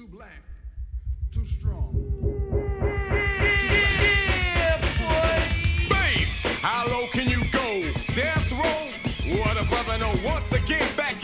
Too black, too strong. Bass, how low can you go? Death row? What a brother know. Once again, back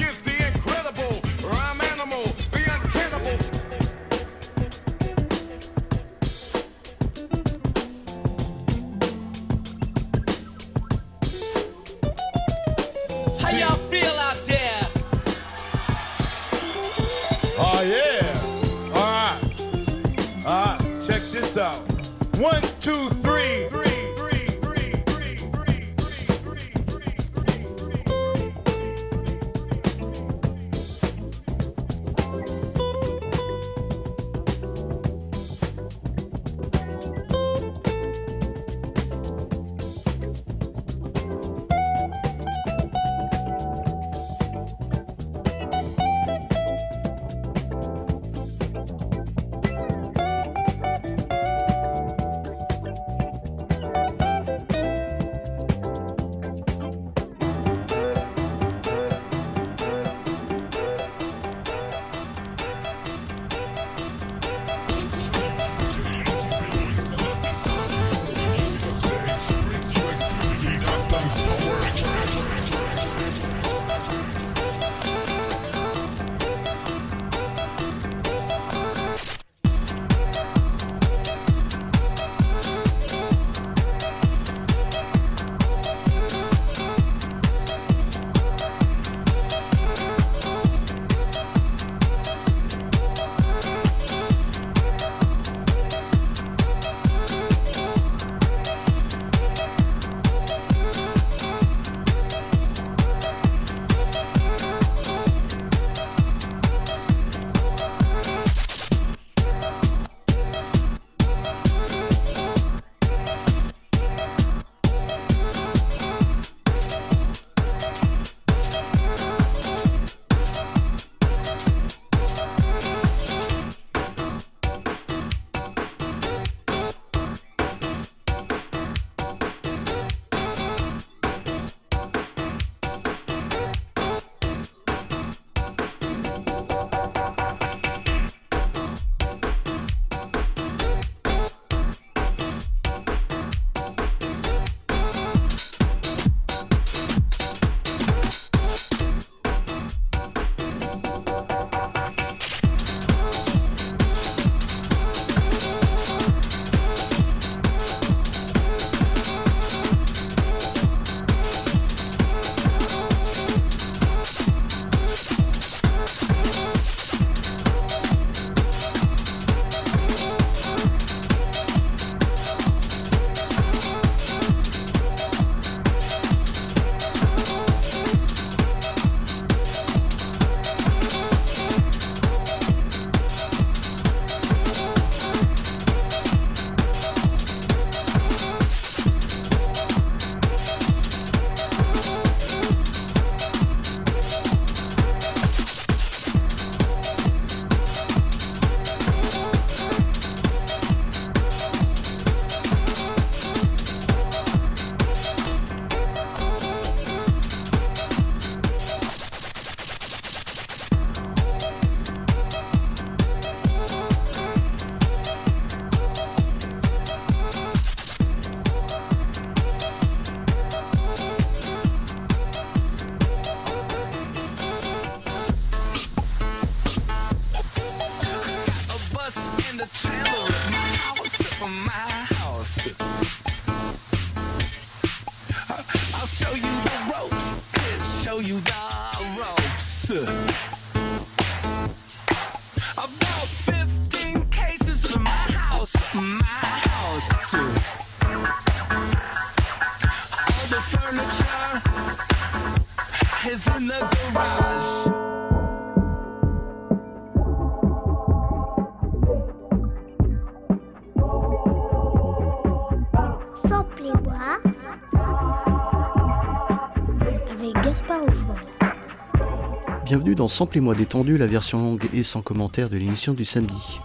bienvenue dans Sample et moi détendu, la version longue et sans commentaire de l'émission du samedi.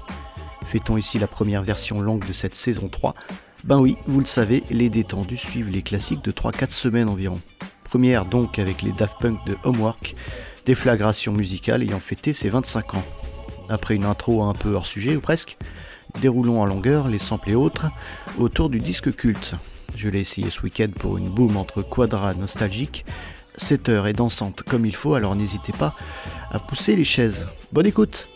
Fait-on ici la première version longue de cette saison 3 Ben oui, vous le savez, les détendus suivent les classiques de 3-4 semaines environ. Première donc avec les Daft Punk de Homework, déflagration musicale ayant fêté ses 25 ans. Après une intro un peu hors sujet ou presque, déroulons en longueur les samples et autres autour du disque culte. Je l'ai essayé ce week-end pour une boom entre quadra nostalgique, 7 heures et dansante comme il faut, alors n'hésitez pas à pousser les chaises. Bonne écoute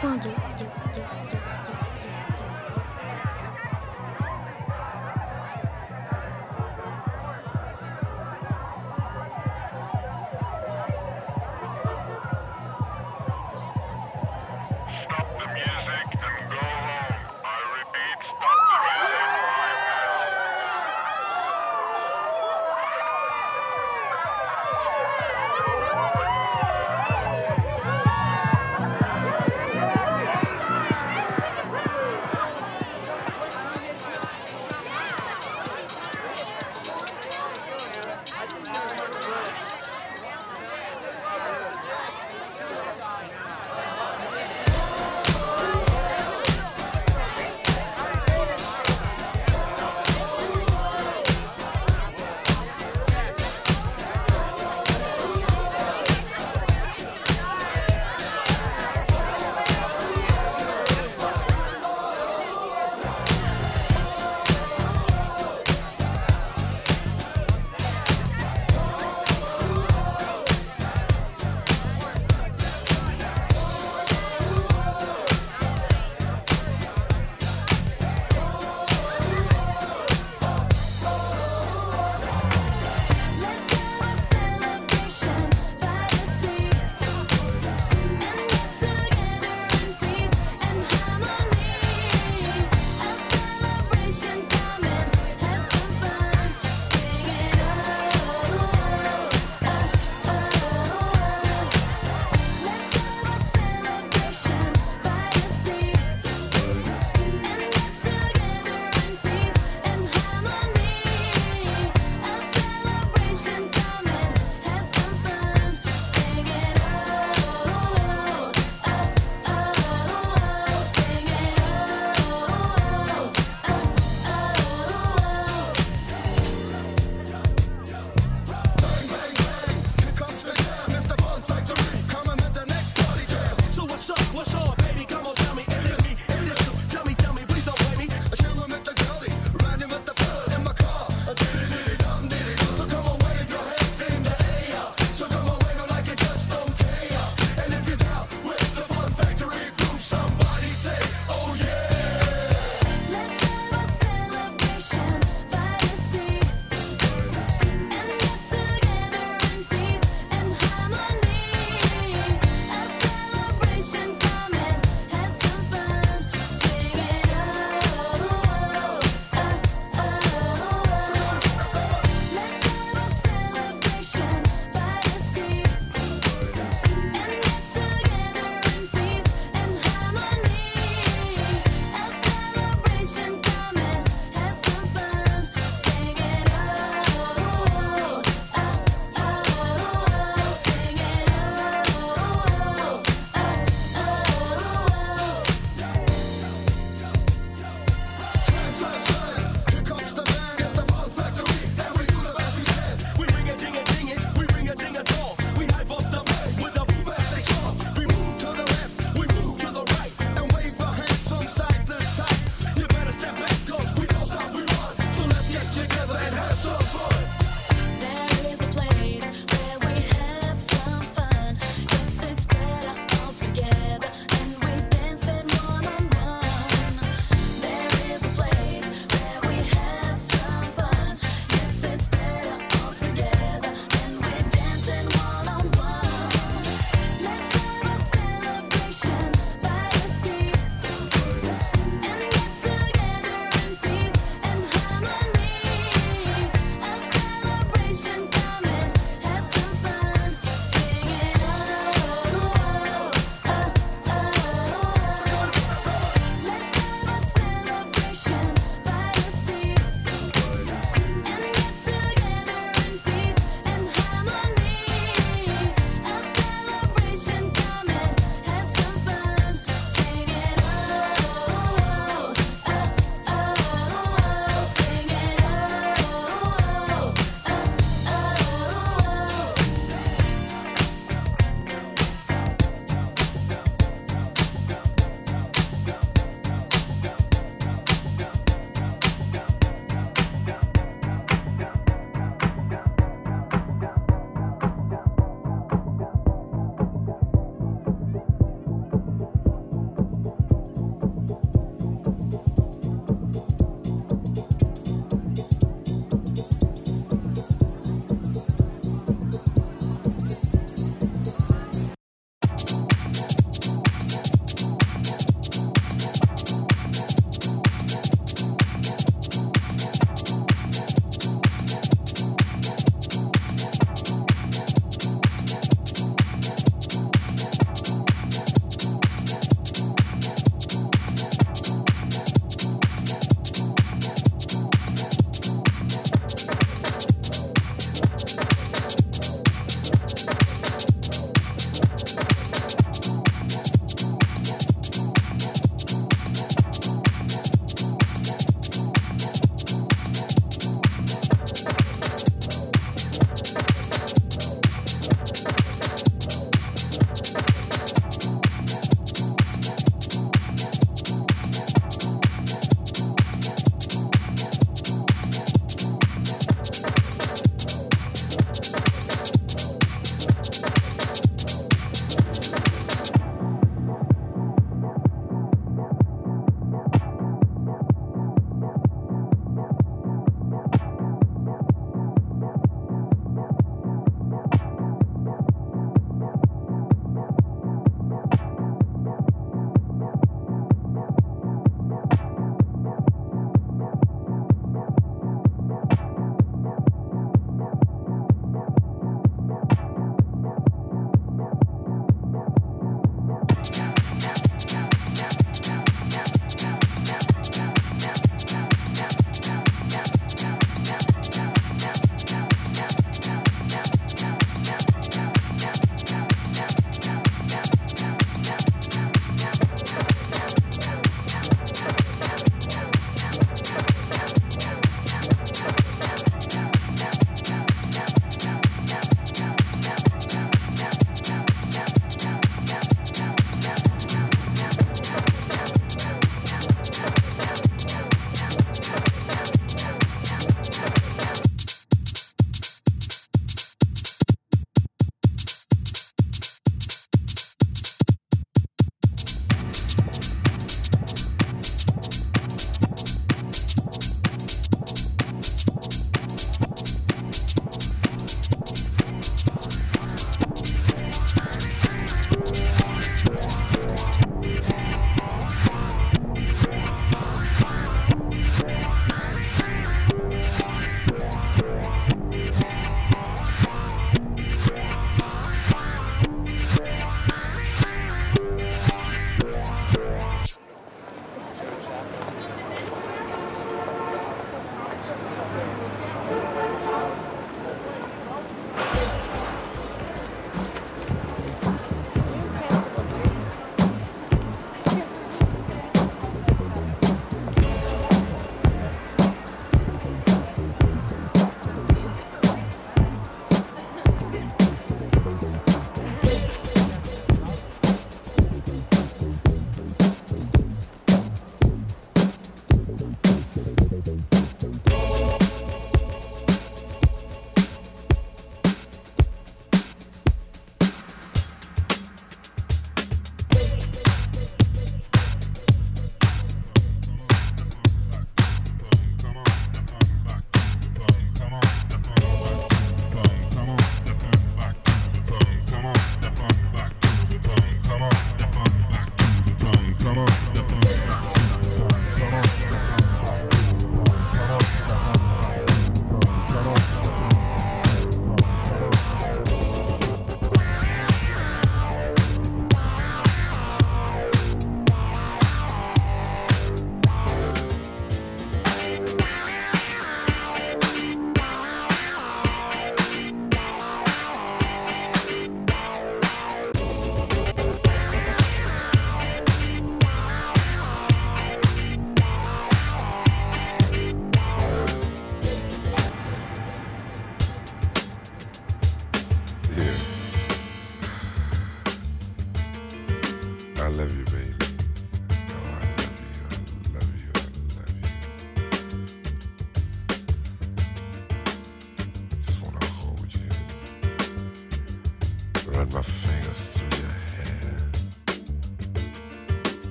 quando?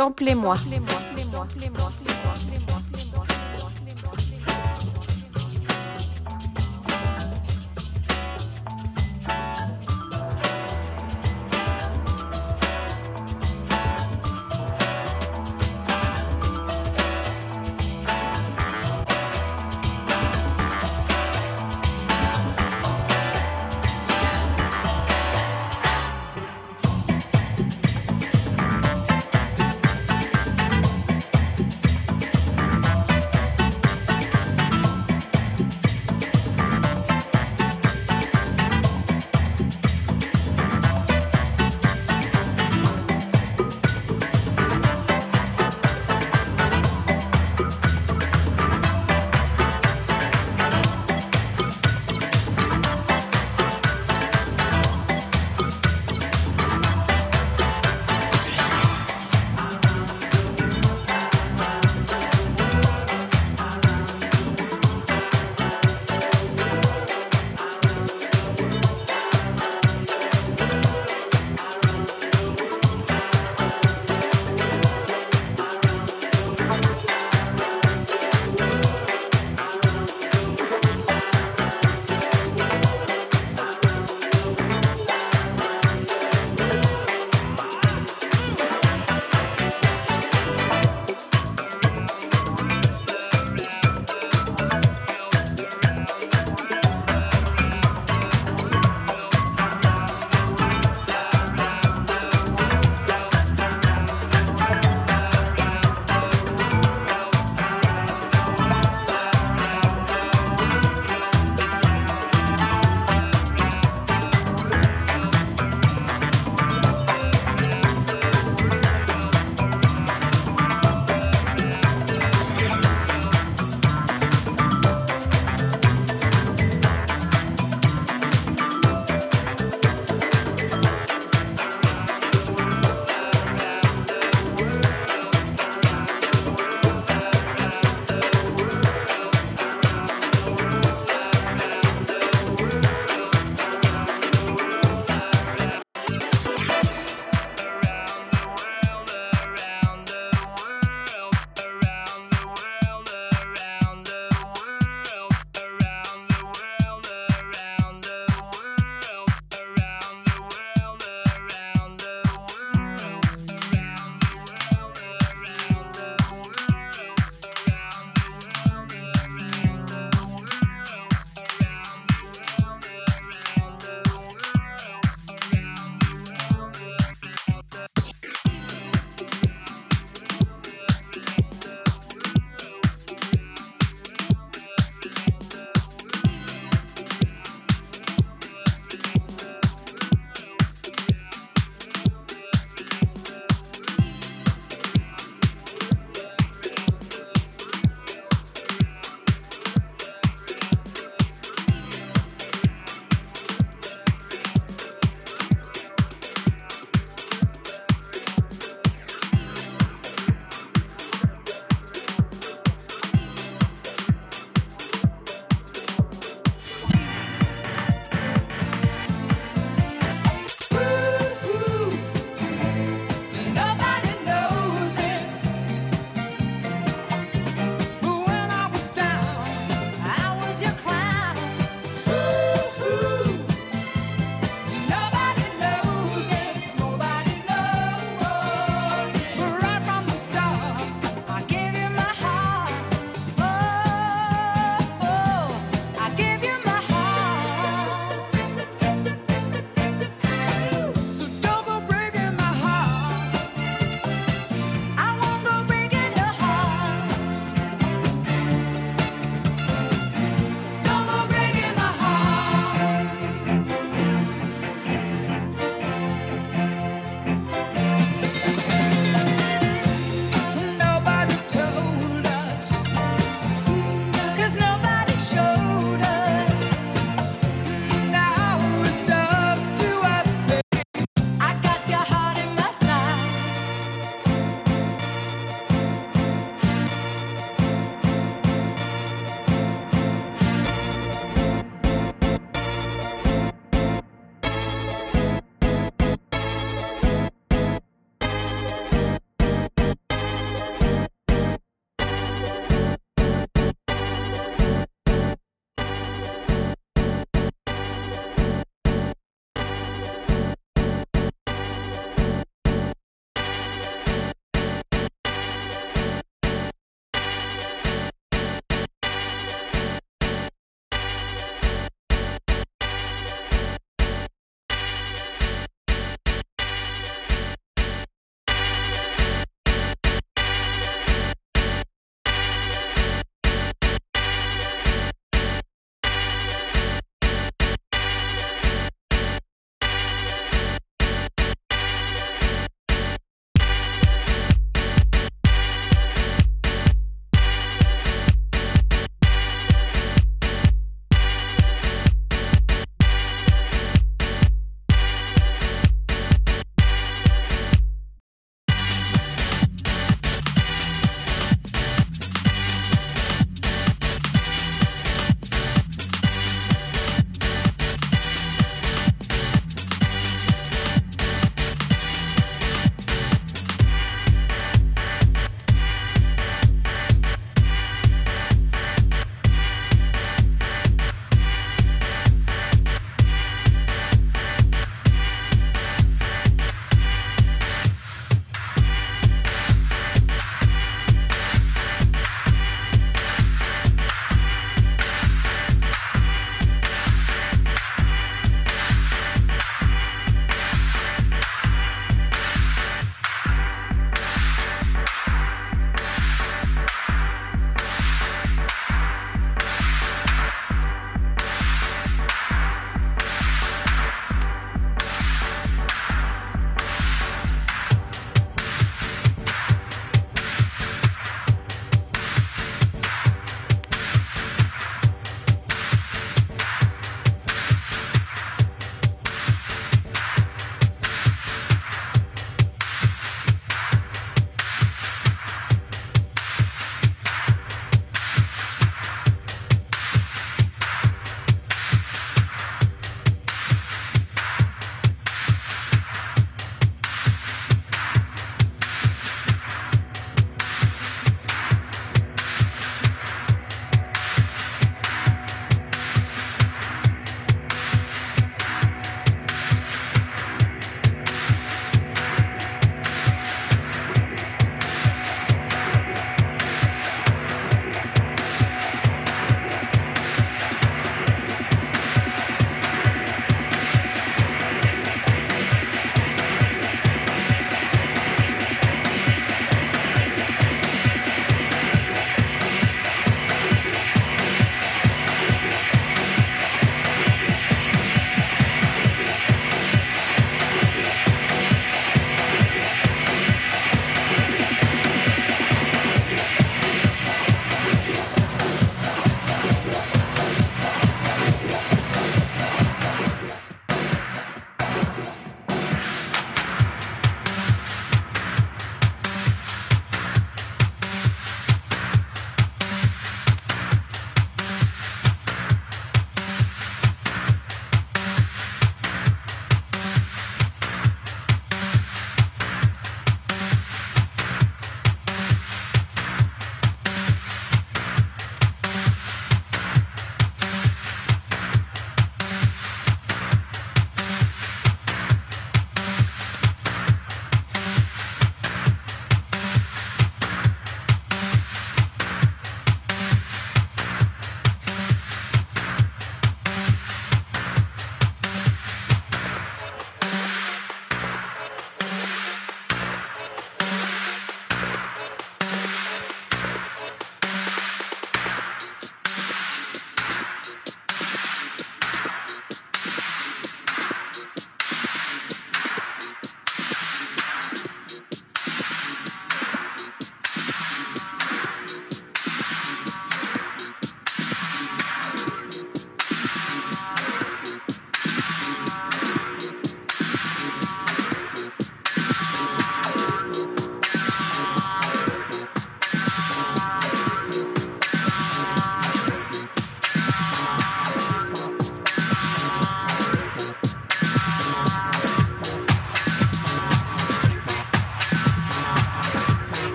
Samplez-moi. Thank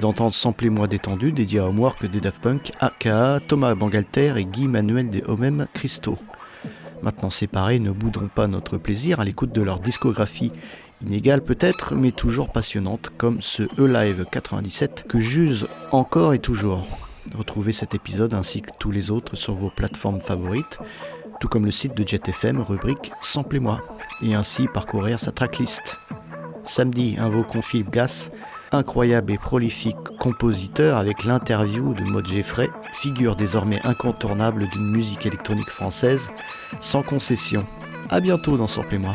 venez d'entendre Samplez-moi détendu, dédié à Homework des Daft Punk, aka Thomas Bangalter et Guy Manuel des Homem Christo. Maintenant séparés, ne boudons pas notre plaisir à l'écoute de leur discographie, inégale peut-être, mais toujours passionnante, comme ce E-Live 97 que j'use encore et toujours. Retrouvez cet épisode ainsi que tous les autres sur vos plateformes favorites, tout comme le site de JetFM, rubrique Samplez-moi, et ainsi parcourir sa tracklist. Samedi, invoquons Philippe Gass, incroyable et prolifique compositeur avec l'interview de Maud Geffray, figure désormais incontournable d'une musique électronique française, sans concession. A bientôt dans Sample moi